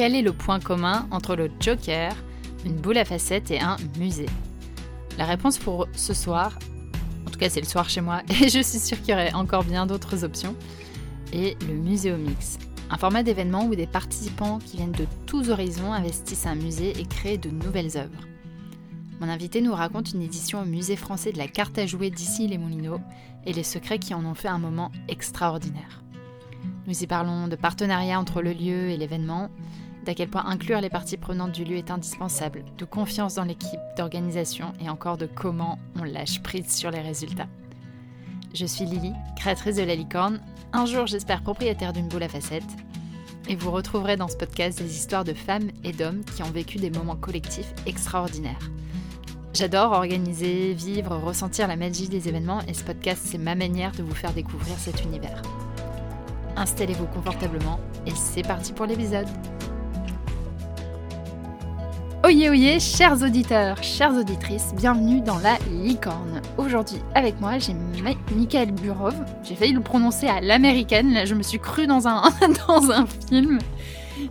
quel est le point commun entre le Joker, une boule à facettes et un musée La réponse pour ce soir, en tout cas c'est le soir chez moi, et je suis sûre qu'il y aurait encore bien d'autres options, est le Muséomix. Un format d'événement où des participants qui viennent de tous horizons investissent un musée et créent de nouvelles œuvres. Mon invité nous raconte une édition au musée français de la carte à jouer d'ici les Moulineaux et les secrets qui en ont fait un moment extraordinaire. Nous y parlons de partenariat entre le lieu et l'événement, d'à quel point inclure les parties prenantes du lieu est indispensable, de confiance dans l'équipe, d'organisation et encore de comment on lâche prise sur les résultats. Je suis Lily, créatrice de la licorne, un jour j'espère propriétaire d'une boule à facettes, et vous retrouverez dans ce podcast des histoires de femmes et d'hommes qui ont vécu des moments collectifs extraordinaires. J'adore organiser, vivre, ressentir la magie des événements et ce podcast c'est ma manière de vous faire découvrir cet univers. Installez-vous confortablement et c'est parti pour l'épisode. Oyez, oyez, chers auditeurs, chères auditrices, bienvenue dans la licorne. Aujourd'hui, avec moi, j'ai Michael Burov. J'ai failli le prononcer à l'américaine, là je me suis cru dans un, film.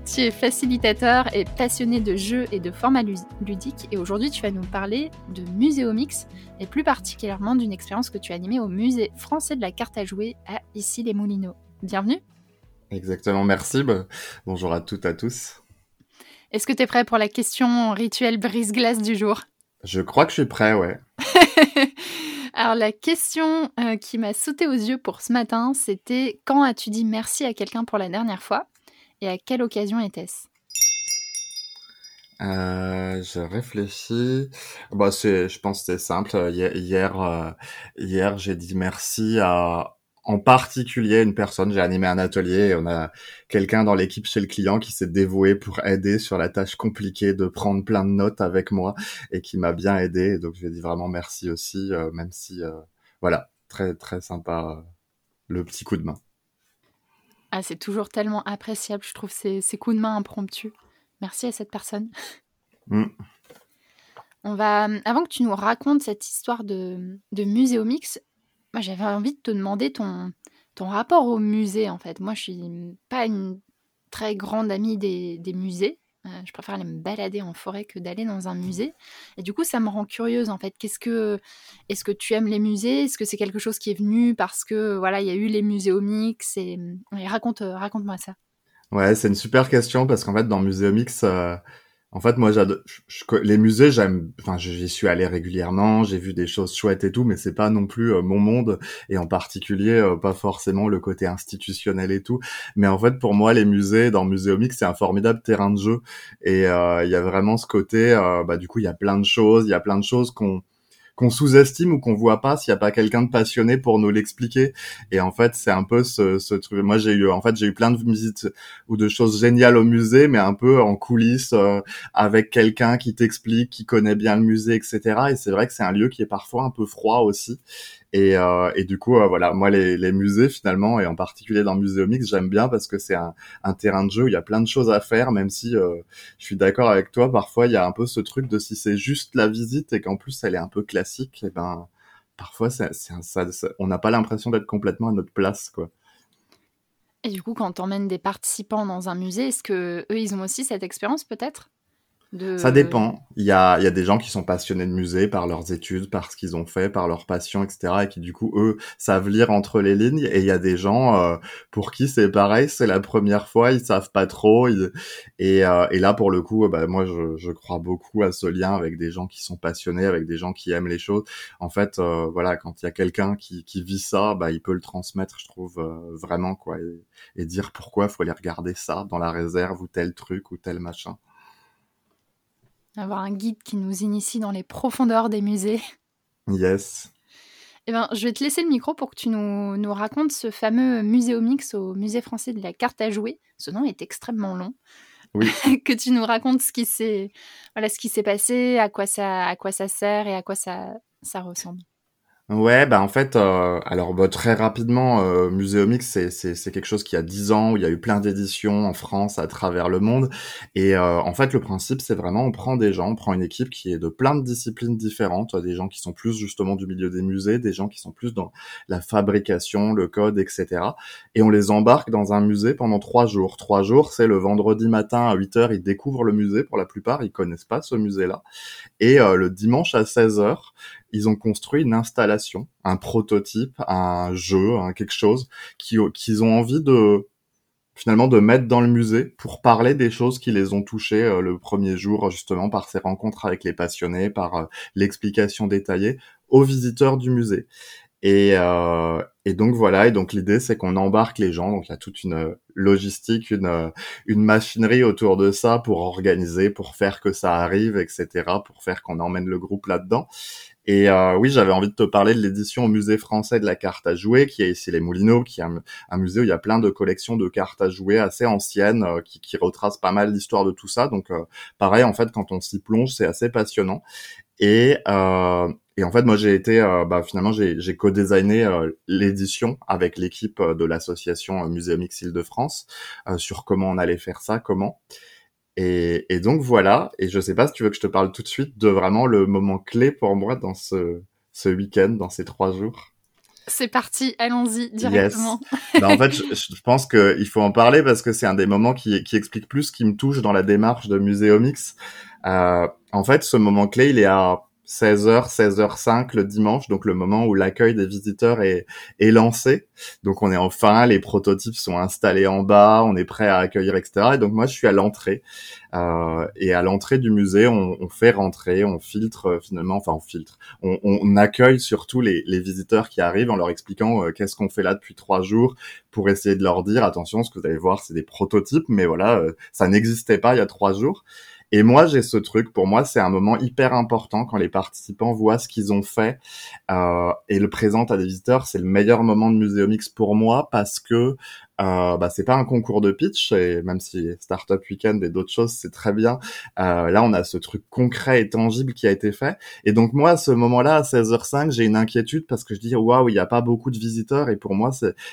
Tu es facilitateur et passionné de jeux et de formats ludiques et aujourd'hui tu vas nous parler de Muséomix et plus particulièrement d'une expérience que tu as animée au musée français de la carte à jouer à Ici les Moulineaux. Bienvenue. Exactement, merci. Bah, bonjour à toutes et à tous. Est-ce que tu es prêt pour la question rituelle brise-glace du jour? Je crois que je suis prêt, ouais. Alors la question euh, qui m'a sauté aux yeux pour ce matin, c'était quand as-tu dit merci à quelqu'un pour la dernière fois? Et à quelle occasion était-ce? Euh, je réfléchis. Bah, c'est, je pense que c'est simple. Hier, hier, euh, hier j'ai dit merci à, en particulier une personne. J'ai animé un atelier et on a quelqu'un dans l'équipe chez le client qui s'est dévoué pour aider sur la tâche compliquée de prendre plein de notes avec moi et qui m'a bien aidé. donc, je lui ai dit vraiment merci aussi, euh, même si, euh, voilà, très, très sympa le petit coup de main. Ah, c'est toujours tellement appréciable, je trouve, ces, ces, coups de main impromptus. Merci à cette personne. Mm. On va, avant que tu nous racontes cette histoire de, de Muséomix, moi j'avais envie de te demander ton, ton rapport au musée en fait. Moi je suis pas une très grande amie des, des musées. Euh, je préfère aller me balader en forêt que d'aller dans un musée. Et du coup, ça me rend curieuse en fait. Qu'est-ce que, est-ce que tu aimes les musées? Est-ce que c'est quelque chose qui est venu parce que voilà, il y a eu les muséomix et, et raconte, raconte-moi ça. Ouais, c'est une super question parce qu'en fait, dans Muséomix, euh, en fait, moi, j'adore les musées. J'aime, enfin, j'y suis allé régulièrement. J'ai vu des choses chouettes et tout, mais c'est pas non plus euh, mon monde, et en particulier euh, pas forcément le côté institutionnel et tout. Mais en fait, pour moi, les musées, dans Muséomique, c'est un formidable terrain de jeu, et euh, il y a vraiment ce côté. bah, du coup, il y a plein de choses. Il y a plein de choses qu'on qu'on sous-estime ou qu'on voit pas s'il y a pas quelqu'un de passionné pour nous l'expliquer. Et en fait, c'est un peu ce, ce truc. Moi, j'ai eu, en fait, j'ai eu plein de visites ou de choses géniales au musée, mais un peu en coulisses euh, avec quelqu'un qui t'explique, qui connaît bien le musée, etc. Et c'est vrai que c'est un lieu qui est parfois un peu froid aussi. Et, euh, et du coup, euh, voilà, moi, les, musées, finalement, et en particulier dans Muséomix, j'aime bien parce que c'est un, terrain de jeu où il y a plein de choses à faire, même si euh, je suis d'accord avec toi, parfois, il y a un peu ce truc de si c'est juste la visite et qu'en plus, elle est un peu classique, et eh ben, parfois, on n'a pas l'impression d'être complètement à notre place, quoi. Et du coup, quand tu emmènes des participants dans un musée, est-ce que eux, ils ont aussi cette expérience, peut-être? Ça dépend. Il y a, y a des gens qui sont passionnés de musée par leurs études, par ce qu'ils ont fait, par leur passion, etc. Et qui du coup, eux, savent lire entre les lignes. Et il y a des gens euh, pour qui c'est pareil, c'est la première fois, ils savent pas trop. Et, euh, et là, pour le coup, bah, moi, je, je, crois beaucoup à ce lien avec des gens qui sont passionnés, avec des gens qui aiment les choses. En fait, euh, voilà, quand il y a quelqu'un qui, qui vit ça, bah, il peut le transmettre, je trouve, vraiment, quoi. Et, et dire pourquoi il faut aller regarder ça dans la réserve ou tel truc ou tel machin avoir un guide qui nous initie dans les profondeurs des musées. Yes. Eh ben, je vais te laisser le micro pour que tu nous, nous racontes ce fameux muséomix au Musée français de la carte à jouer. Ce nom est extrêmement long. Oui. que tu nous racontes ce qui s'est voilà, ce qui s'est passé, à quoi, ça, à quoi ça sert et à quoi ça, ça ressemble. Ouais, bah en fait, euh, alors bah, très rapidement, euh, Muséomix, c'est, quelque chose qui a 10 ans, où il y a eu plein d'éditions en France, à travers le monde. Et euh, en fait, le principe, c'est vraiment, on prend des gens, on prend une équipe qui est de plein de disciplines différentes, des gens qui sont plus justement du milieu des musées, des gens qui sont plus dans la fabrication, le code, etc. Et on les embarque dans un musée pendant trois jours. Trois jours, c'est le vendredi matin à 8 heures, ils découvrent le musée pour la plupart, ils connaissent pas ce musée-là. Et euh, le dimanche à 16 heures, ils ont construit une installation, un prototype, un jeu, un quelque chose qu'ils ont envie de finalement de mettre dans le musée pour parler des choses qui les ont touchés euh, le premier jour justement par ces rencontres avec les passionnés, par euh, l'explication détaillée aux visiteurs du musée. Et, euh, et donc voilà, et donc l'idée c'est qu'on embarque les gens, donc il y a toute une logistique, une, une machinerie autour de ça pour organiser, pour faire que ça arrive, etc., pour faire qu'on emmène le groupe là-dedans. Et euh, oui, j'avais envie de te parler de l'édition au musée français de la carte à jouer, qui est ici les Moulineaux, qui est un, musée où il y a plein de collections de cartes à jouer assez anciennes, euh, qui, qui retracent pas mal l'histoire de tout ça. Donc euh, pareil, en fait, quand on s'y plonge, c'est assez passionnant. Et, euh, et en fait, moi, j'ai été, bah, finalement, j'ai co-designé l'édition avec l'équipe de l'association Muséum X Île-de-France sur comment on allait faire ça, comment. Et, donc voilà, et je sais pas si tu veux que je te parle tout de suite de vraiment le moment clé pour moi dans ce, ce week-end, dans ces trois jours. C'est parti, allons-y directement. Bah, en fait, je, pense qu'il faut en parler parce que c'est un des moments qui, qui explique plus qui me touche dans la démarche de Muséomix. Euh, en fait, ce moment clé, il est à 16h, 16h05 le dimanche, donc le moment où l'accueil des visiteurs est, est lancé. Donc on est enfin, les prototypes sont installés en bas, on est prêt à accueillir, etc. Et donc moi je suis à l'entrée. Euh, et à l'entrée du musée, on, on, fait rentrer, on filtre euh, finalement, enfin on filtre, on, on accueille surtout les, les, visiteurs qui arrivent en leur expliquant euh, qu'est-ce qu'on fait là depuis trois jours pour essayer de leur dire attention, ce que vous allez voir c'est des prototypes, mais voilà, euh, ça n'existait pas il y a trois jours. Et moi, j'ai ce truc. Pour moi, c'est un moment hyper important quand les participants voient ce qu'ils ont fait euh, et le présentent à des visiteurs. C'est le meilleur moment de Muséomix pour moi parce que euh, bah, c'est pas un concours de pitch, et même si Startup Weekend et d'autres choses, c'est très bien. Euh, là, on a ce truc concret et tangible qui a été fait. Et donc moi, à ce moment-là, à 16h05, j'ai une inquiétude parce que je dis waouh, il n'y a pas beaucoup de visiteurs et pour moi,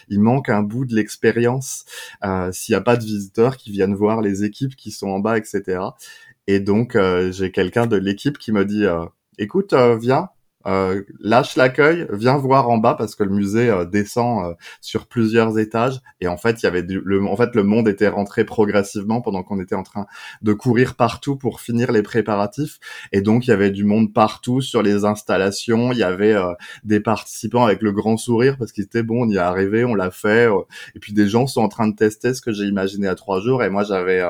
il manque un bout de l'expérience euh, s'il n'y a pas de visiteurs qui viennent voir les équipes qui sont en bas, etc. Et donc, euh, j'ai quelqu'un de l'équipe qui me dit, euh, écoute, euh, viens, euh, lâche l'accueil, viens voir en bas parce que le musée euh, descend euh, sur plusieurs étages. Et en fait il y avait du, le, en fait le monde était rentré progressivement pendant qu'on était en train de courir partout pour finir les préparatifs. Et donc il y avait du monde partout sur les installations, il y avait des participants avec le grand sourire parce qu'ils étaient bon, on y est arrivé, on l'a fait et puis des gens sont en train de tester ce que j'ai imaginé à trois jours. Et moi j'avais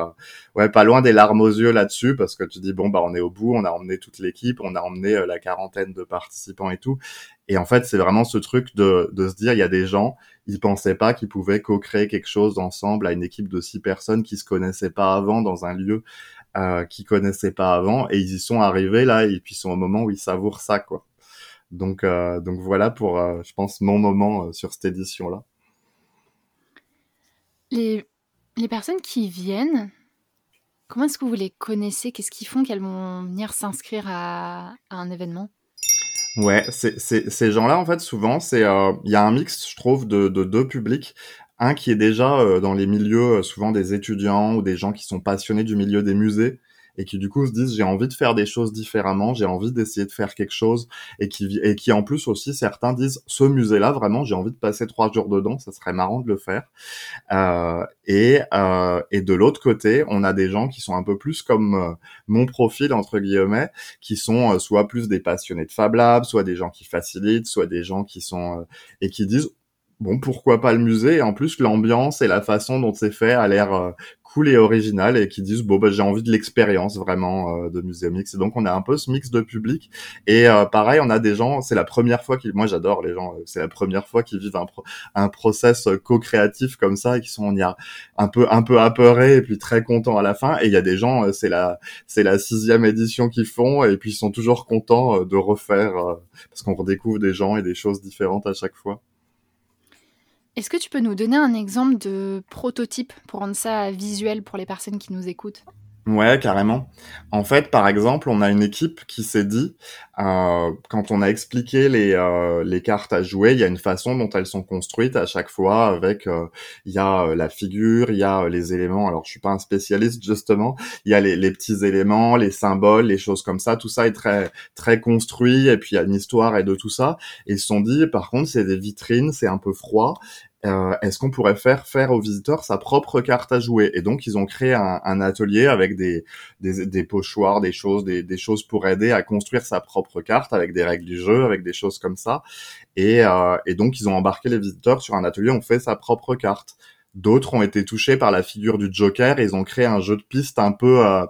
ouais pas loin des larmes aux yeux là-dessus parce que tu dis bon bah on est au bout, on a emmené toute l'équipe, on a emmené la quarantaine de participants participants et tout. Et en fait, c'est vraiment ce truc de, se dire, il y a des gens, ils pensaient pas qu'ils pouvaient co-créer quelque chose ensemble à une équipe de six personnes qui se connaissaient pas avant dans un lieu euh, qu'ils connaissaient pas avant, et ils y sont arrivés là, et puis ils sont au moment où ils savourent ça, quoi. Donc, euh, donc voilà pour, euh, je pense, mon moment euh, sur cette édition-là. Les, les personnes qui viennent, comment est-ce que vous les connaissez? Qu'est-ce qu'ils font? Qu'elles vont venir s'inscrire à un événement? Ouais, c'est, c'est, ces gens-là, en fait, souvent, c'est euh, il y a un mix, je trouve, de, de deux publics. Un qui est déjà euh, dans les milieux, euh, souvent des étudiants ou des gens qui sont passionnés du milieu des musées, et qui du coup se disent j'ai envie de faire des choses différemment, j'ai envie d'essayer de faire quelque chose et qui et qui en plus aussi certains disent ce musée là vraiment j'ai envie de passer trois jours dedans, ça serait marrant de le faire. Euh, et euh, et de l'autre côté on a des gens qui sont un peu plus comme euh, mon profil entre guillemets, qui sont euh, soit plus des passionnés de Fab Lab, soit des gens qui facilitent, soit des gens qui sont euh, et qui disent bon pourquoi pas le musée? En plus l'ambiance et la façon dont c'est fait a l'air euh, cool et original et qui disent bon bah j'ai envie de l'expérience vraiment euh, de Muséum Mix. Et donc on a un peu ce mix de public. Et euh, pareil on a des gens c'est la première fois qu'ils moi j'adore les gens c'est la première fois qu'ils vivent un un process co-créatif comme ça et qui sont on y a un peu un peu apeurés et puis très contents à la fin. Et il y a des gens c'est la c'est la sixième édition qu'ils font et puis ils sont toujours contents de refaire parce qu'on redécouvre des gens et des choses différentes à chaque fois. Est-ce que tu peux nous donner un exemple de prototype pour rendre ça visuel pour les personnes qui nous écoutent? Ouais, carrément. En fait, par exemple, on a une équipe qui s'est dit, euh, quand on a expliqué les, euh, les cartes à jouer, il y a une façon dont elles sont construites à chaque fois, avec euh, il y a la figure, il y a les éléments. Alors, je suis pas un spécialiste justement. Il y a les, les, petits éléments, les symboles, les choses comme ça. Tout ça est très très construit, et puis il y a une histoire et de tout ça. Ils se sont dit, par contre, c'est des vitrines, c'est un peu froid, euh, est-ce qu'on pourrait faire faire au visiteur sa propre carte à jouer? Et donc ils ont créé un, atelier avec des, pochoirs, des choses, des, choses pour aider à construire sa propre carte avec des règles du jeu, avec des choses comme ça. Et, euh, et donc ils ont embarqué les visiteurs sur un atelier, on fait sa propre carte. D'autres ont été touchés par la figure du Joker et ils ont créé un jeu de piste un peu euh,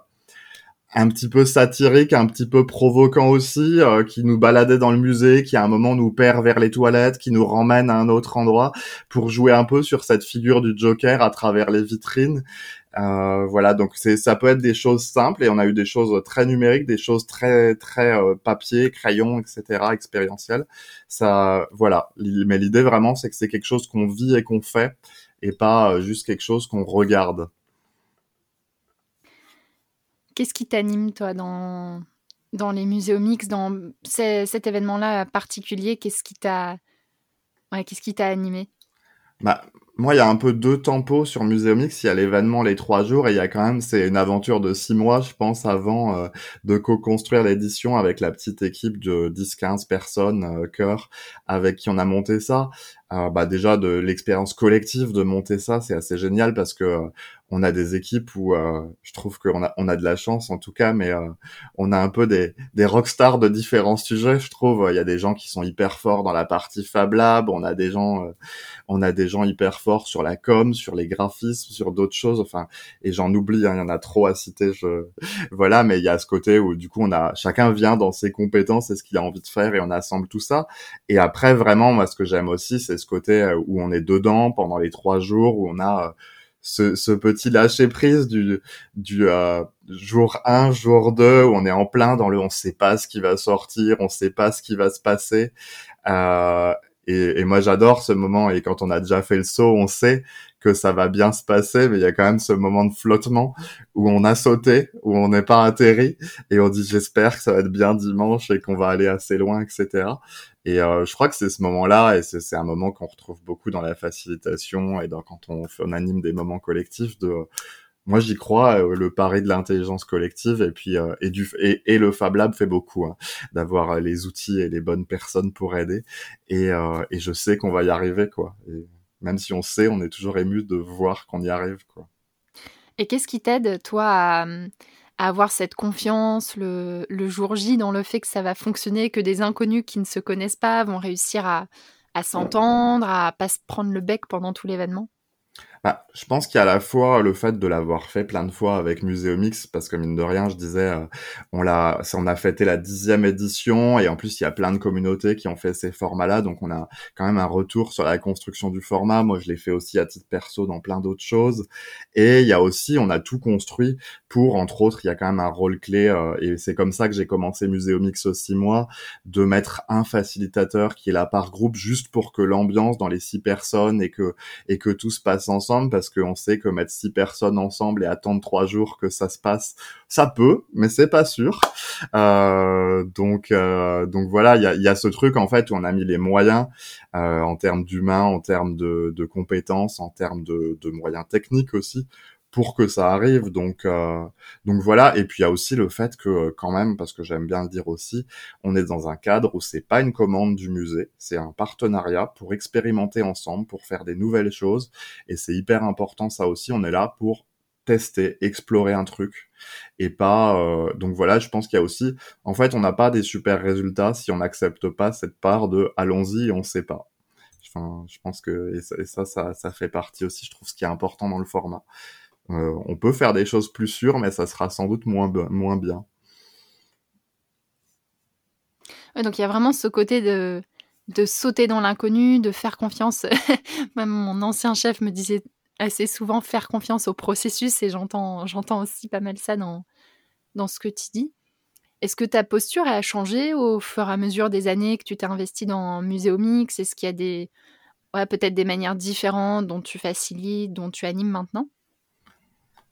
un petit peu satirique, un petit peu provoquant aussi, euh, qui nous baladait dans le musée, qui à un moment nous perd vers les toilettes, qui nous ramène à un autre endroit pour jouer un peu sur cette figure du Joker à travers les vitrines. Euh, voilà, donc c'est ça peut être des choses simples et on a eu des choses très numériques, des choses très très euh, papier, crayon, etc. expérientielles. Ça, voilà. Mais l'idée vraiment, c'est que c'est quelque chose qu'on vit et qu'on fait et pas juste quelque chose qu'on regarde. Qu'est-ce qui t'anime, toi, dans, dans les muséomix, dans cet événement-là particulier? Qu'est-ce qui t'a ouais, animé? Bah, moi, il y a un peu deux tempos sur Muséomix. Il y a l'événement les trois jours et il y a quand même, c'est une aventure de six mois, je pense, avant euh, de co-construire l'édition avec la petite équipe de 10-15 personnes, euh, cœur, avec qui on a monté ça. Euh, bah déjà de l'expérience collective de monter ça, c'est assez génial parce que euh, on a des équipes où euh, je trouve qu'on a on a de la chance en tout cas, mais on a un peu des des rockstars de différents sujets. Je trouve il y a des gens qui sont hyper forts dans la partie Fab Lab, on a des gens on a des gens hyper forts sur la com, sur les graphismes, sur d'autres choses. Enfin et j'en oublie, hein, il y en a trop à citer. Je voilà, mais il y a ce côté où du coup on a chacun vient dans ses compétences et ce qu'il a envie de faire et on assemble tout ça. Et après vraiment moi ce que j'aime aussi c'est ce côté euh, où on est dedans pendant les trois jours, où on a euh, ce, petit lâcher prise du, du euh, jour 1, jour 2, où on est en plein dans le on sait pas ce qui va sortir, on sait pas ce qui va se passer. et, et, moi j'adore ce moment et quand on a déjà fait le saut, on sait que ça va bien se passer, mais il y a quand même ce moment de flottement où on a sauté, où on n'est pas atterri et on dit j'espère que ça va être bien dimanche et qu'on va aller assez loin, etc. Et euh, je crois que c'est ce moment-là, et c'est un moment qu'on retrouve beaucoup dans la facilitation et dans, quand on, anime des moments collectifs moi j'y crois euh, le pari de l'intelligence collective et puis euh, et du et, le Fab Lab fait beaucoup hein, d'avoir les outils et les bonnes personnes pour aider. Et, je sais qu'on va y arriver quoi. Même si on sait on est toujours ému de voir qu'on y arrive quoi. Et qu'est-ce qui t'aide toi à avoir cette confiance le, jour J dans le fait que ça va fonctionner, que des inconnus qui ne se connaissent pas vont réussir à, s'entendre, à pas se prendre le bec pendant tout l'événement? Bah, je pense qu'il y a à la fois le fait de l'avoir fait plein de fois avec Muséomix, parce que mine de rien, je disais, euh, on l'a, on a fêté la dixième édition, et en plus il y a plein de communautés qui ont fait ces formats-là, donc on a quand même un retour sur la construction du format. Moi, je l'ai fait aussi à titre perso dans plein d'autres choses, et il y a aussi, on a tout construit pour, entre autres, il y a quand même un rôle clé, euh, et c'est comme ça que j'ai commencé Muséomix aussi moi, de mettre un facilitateur qui est là par groupe juste pour que l'ambiance dans les six personnes et que et que tout se passe ensemble parce qu'on sait que mettre six personnes ensemble et attendre trois jours que ça se passe, ça peut, mais c'est pas sûr. Euh, donc, euh, donc voilà, il y a, y a, ce truc en fait où on a mis les moyens euh, en termes d'humains, en termes de, de, compétences, en termes de, de moyens techniques aussi pour que ça arrive. Donc, euh, donc voilà. Et puis il y a aussi le fait que euh, quand même, parce que j'aime bien le dire aussi, on est dans un cadre où c'est pas une commande du musée, c'est un partenariat pour expérimenter ensemble, pour faire des nouvelles choses. Et c'est hyper important ça aussi. On est là pour tester, explorer un truc et pas euh, donc voilà je pense qu'il y a aussi en fait on n'a pas des super résultats si on n'accepte pas cette part de allons-y on sait pas enfin je pense que et et ça, ça ça fait partie aussi je trouve ce qui est important dans le format euh, on peut faire des choses plus sûres, mais ça sera sans doute moins, moins bien. donc il y a vraiment ce côté de, de sauter dans l'inconnu, de faire confiance. Même mon ancien chef me disait assez souvent faire confiance au processus et j'entends, j'entends aussi pas mal ça dans, dans ce que tu dis. Est-ce que ta posture a changé au fur et à mesure des années que tu t'es investi dans Muséomix Est-ce qu'il y a des, ouais, peut-être des manières différentes dont tu facilites, dont tu animes maintenant?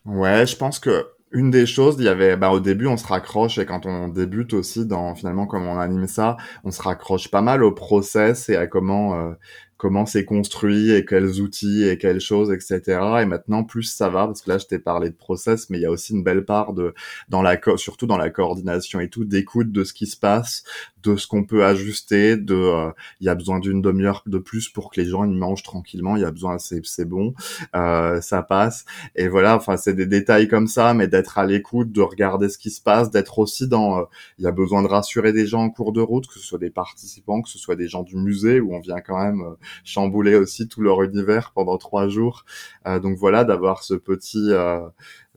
Ouais, je pense que une des choses, il y avait, bah, au début, on se raccroche et quand on débute aussi dans, finalement, comme on anime ça, on se raccroche pas mal au process et à comment, euh, comment c'est construit et quels outils et quelles choses, etc. Et maintenant, plus ça va, parce que là, je t'ai parlé de process, mais il y a aussi une belle part de, dans la, surtout dans la coordination et tout, d'écoute de ce qui se passe, de ce qu'on peut ajuster, de, euh, il y a besoin d'une demi-heure de plus pour que les gens ils mangent tranquillement, il y a besoin, c'est, bon, euh, ça passe. Et voilà, enfin, c'est des détails comme ça, mais d'être à l'écoute, de regarder ce qui se passe, d'être aussi dans, euh, il y a besoin de rassurer des gens en cours de route, que ce soit des participants, que ce soit des gens du musée où on vient quand même chambouler aussi tout leur univers pendant trois jours. Donc voilà, d'avoir ce petit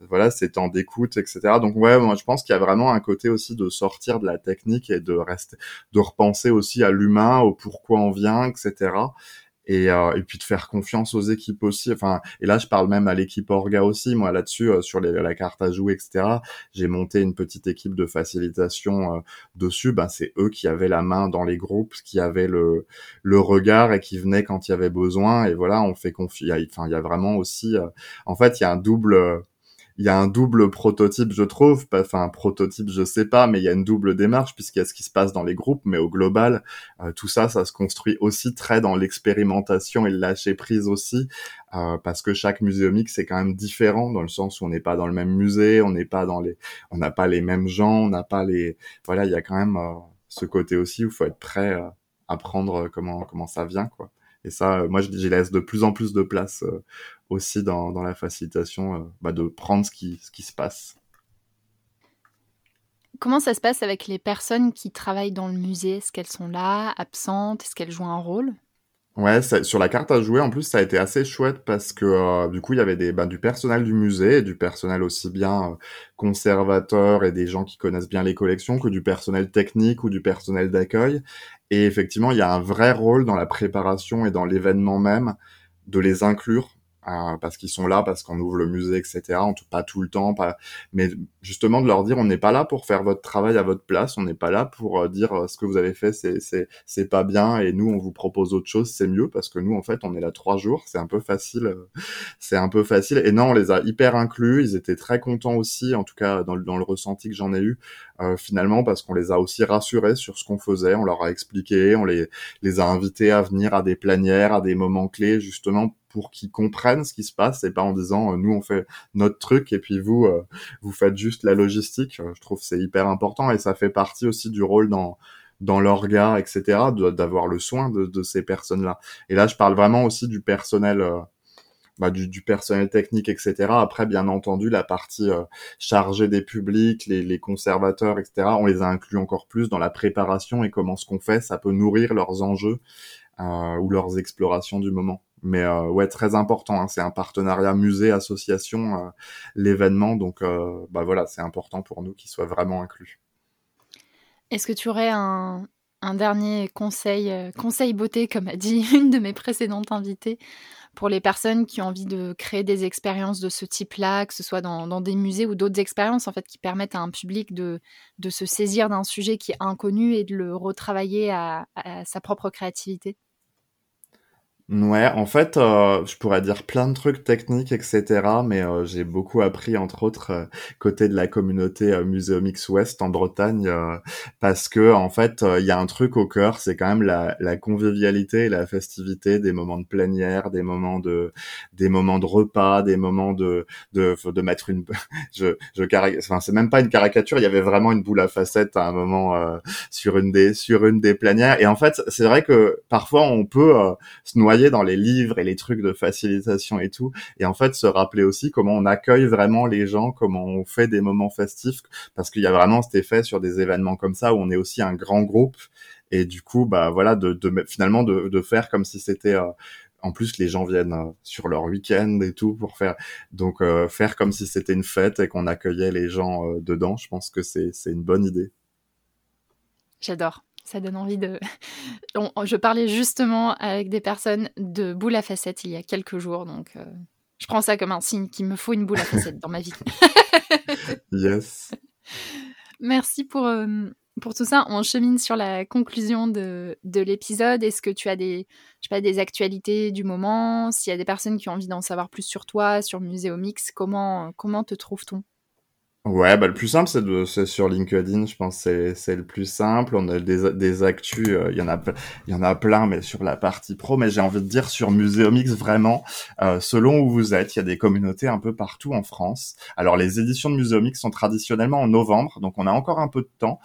voilà, c'est temps d'écoute, etc. Donc ouais, moi je pense qu'il y a vraiment un côté aussi de sortir de la technique et de rester, de repenser aussi à l'humain, au pourquoi on vient, etc. Et, euh, et puis de faire confiance aux équipes aussi. Enfin, et là je parle même à l'équipe Orga aussi. Moi là-dessus, euh, sur la carte à jouer, etc. J'ai monté une petite équipe de facilitation euh, dessus. Ben c'est eux qui avaient la main dans les groupes, qui avaient le le regard et qui venaient quand il y avait besoin. Et voilà, on fait confiance. Enfin, il y a vraiment aussi. en fait, il y a un double il y a un double prototype, je trouve. Enfin, un prototype, je sais pas, mais il y a une double démarche puisqu'il y a ce qui se passe dans les groupes, mais au global, euh, tout ça, ça se construit aussi très dans l'expérimentation et le lâcher prise aussi, euh, parce que chaque muséomique c'est quand même différent dans le sens où on n'est pas dans le même musée, on n'est pas dans les, on n'a pas les mêmes gens, on n'a pas les, voilà, il y a quand même euh, ce côté aussi où il faut être prêt à prendre comment comment ça vient, quoi. Et ça, moi, je j'y laisse de plus en plus de place aussi dans, dans la facilitation euh, bah, de prendre ce qui, ce qui se passe. Comment ça se passe avec les personnes qui travaillent dans le musée? Est-ce qu'elles sont là, absentes? Est-ce qu'elles jouent un rôle? Ouais, sur la carte à jouer, en plus, ça a été assez chouette parce que euh, du coup, il y avait des, bah, du personnel du musée, et du personnel aussi bien euh, conservateur et des gens qui connaissent bien les collections que du personnel technique ou du personnel d'accueil. Et effectivement, il y a un vrai rôle dans la préparation et dans l'événement même de les inclure parce qu'ils sont là, parce qu'on ouvre le musée, etc. Tout, pas tout le temps, pas, mais justement de leur dire on n'est pas là pour faire votre travail à votre place, on n'est pas là pour euh, dire euh, ce que vous avez fait c'est c'est c'est pas bien et nous on vous propose autre chose, c'est mieux parce que nous en fait on est là trois jours, c'est un peu facile, euh, c'est un peu facile. Et non, on les a hyper inclus, ils étaient très contents aussi, en tout cas dans le dans le ressenti que j'en ai eu finalement parce qu'on les a aussi rassurés sur ce qu'on faisait, on leur a expliqué, on les les a invités à venir à des planières, à des moments clés justement pour qu'ils comprennent ce qui se passe et pas en disant euh, nous on fait notre truc et puis vous euh, vous faites juste la logistique. Euh, je trouve c'est hyper important et ça fait partie aussi du rôle dans dans l'orga, etc., d'avoir le soin de, de ces personnes-là. Et là, je parle vraiment aussi du personnel, bah, du, personnel technique, etc. Après, bien entendu, la partie chargée des publics, les, conservateurs, etc., on les a inclus encore plus dans la préparation et comment ce qu'on fait, ça peut nourrir leurs enjeux ou leurs explorations du moment. Mais euh, ouais, très important. Hein. c'est un partenariat musée-association, euh, l'événement. Donc, euh, bah voilà, c'est important pour nous qu'il soit vraiment inclus. Est-ce que tu aurais un, un dernier conseil, conseil beauté, comme a dit une de mes précédentes invitées, pour les personnes qui ont envie de créer des expériences de ce type-là, que ce soit dans, des musées ou d'autres expériences en fait qui permettent à un public de se saisir d'un sujet qui est inconnu et de le retravailler à sa propre créativité Ouais, en fait, euh, je pourrais dire plein de trucs techniques, etc. Mais euh, j'ai beaucoup appris, entre autres, euh, côté de la communauté euh, Muséomix Ouest en Bretagne, parce que en fait, il y a un truc au cœur, c'est quand même la, la, convivialité et la festivité, des moments de plénière, des moments de, des moments de repas, des moments de, de, de mettre une, je, je enfin c'est même pas une caricature, il y avait vraiment une boule à facettes à un moment sur une des, sur une des plénières. Et en fait, c'est vrai que parfois on peut se noyer dans les livres et les trucs de facilitation et tout. Et en fait, se rappeler aussi comment on accueille vraiment les gens, comment on fait des moments festifs, parce qu'il y a vraiment cet effet sur des événements comme ça où on est aussi un grand groupe. Et du coup, bah voilà, de, de finalement de, faire comme si c'était euh, en plus, les gens viennent euh, sur leur week-end et tout pour faire donc euh, faire comme si c'était une fête et qu'on accueillait les gens dedans. Je pense que c'est une bonne idée. J'adore ça donne envie de. je parlais justement avec des personnes de boule à facettes il y a quelques jours, donc euh, je prends ça comme un signe qu'il me faut une boule à facettes dans ma vie. yes. Merci pour, euh, pour tout ça. On chemine sur la conclusion de, de l'épisode. Est-ce que tu as des, je sais pas, des actualités du moment? S'il y a des personnes qui ont envie d'en savoir plus sur toi, sur Muséomix, comment, comment te trouve-t-on? Ouais, bah le plus simple c'est de c'est sur LinkedIn, je pense c'est c'est le plus simple. On a des des actus, euh, il y en a il y en a plein mais sur la partie pro, mais j'ai envie de dire sur Muséomix vraiment euh, selon où vous êtes, il y a des communautés un peu partout en France. Alors les éditions de Muséomix sont traditionnellement en novembre, donc on a encore un peu de temps.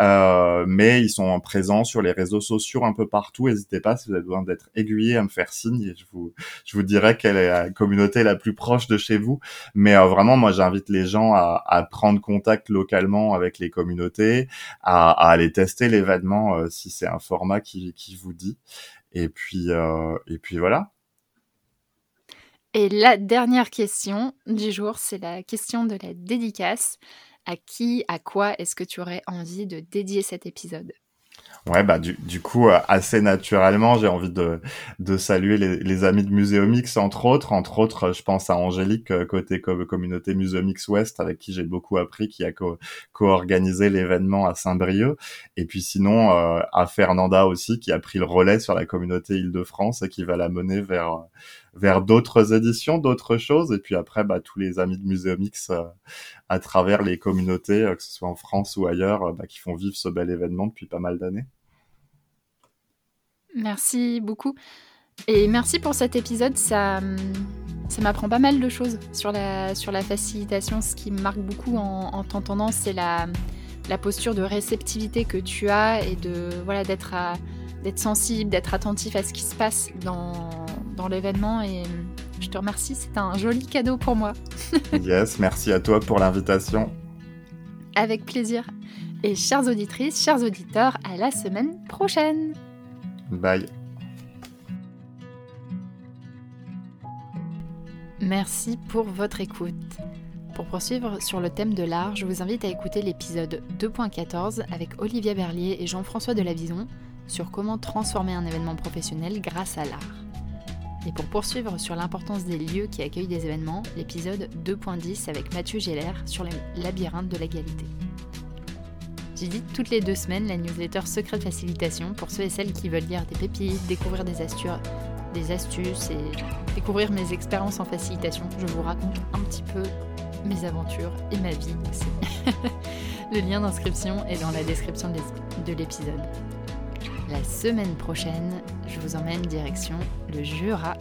Euh, mais ils sont présents sur les réseaux sociaux un peu partout. N'hésitez pas si vous avez besoin d'être aiguillé à me faire signe je vous je vous dirai quelle est la communauté la plus proche de chez vous. Mais euh, vraiment moi j'invite les gens à, à prendre contact localement avec les communautés, à, aller tester l'événement euh, si c'est un format qui, vous dit. Et puis, euh, et puis voilà. Et la dernière question du jour, c'est la question de la dédicace. À qui, à quoi est-ce que tu aurais envie de dédier cet épisode? Ouais, bah du, du coup, euh, assez naturellement, j'ai envie de, de saluer les, amis de Muséomix, entre autres. Entre autres, je pense à Angélique, euh, côté communauté Muséomix Ouest, avec qui j'ai beaucoup appris, qui a co-organisé l'événement à Saint-Brieuc. Et puis sinon, euh, à Fernanda aussi, qui a pris le relais sur la communauté Île-de-France et qui va la mener vers vers d'autres éditions, d'autres choses. Et puis après, bah, tous les amis de Muséomix euh, à travers les communautés, euh, que ce soit en France ou ailleurs, euh, bah, qui font vivre ce bel événement depuis pas mal d'années. Merci beaucoup. Et merci pour cet épisode. Ça, ça m'apprend pas mal de choses sur la, sur la facilitation. Ce qui me marque beaucoup en, en t'entendant, c'est la, la posture de réceptivité que tu as et de voilà d'être d'être sensible, d'être attentif à ce qui se passe dans dans l'événement et je te remercie, c'est un joli cadeau pour moi. yes, merci à toi pour l'invitation. Avec plaisir. Et chères auditrices, chers auditeurs, à la semaine prochaine. Bye. Merci pour votre écoute. Pour poursuivre sur le thème de l'art, je vous invite à écouter l'épisode 2.14 avec Olivia Berlier et Jean-François Delavison sur comment transformer un événement professionnel grâce à l'art. Et pour poursuivre sur l'importance des lieux qui accueillent des événements, l'épisode 2.10 avec Mathieu Géller sur les labyrinthes de l'égalité. J'édite toutes les deux semaines la newsletter Secret de Facilitation pour ceux et celles qui veulent lire des pépites, découvrir des astuces, des astuces et découvrir mes expériences en facilitation. Je vous raconte un petit peu mes aventures et ma vie aussi. Le lien d'inscription est dans la description de l'épisode. La semaine prochaine, je vous emmène direction le Jura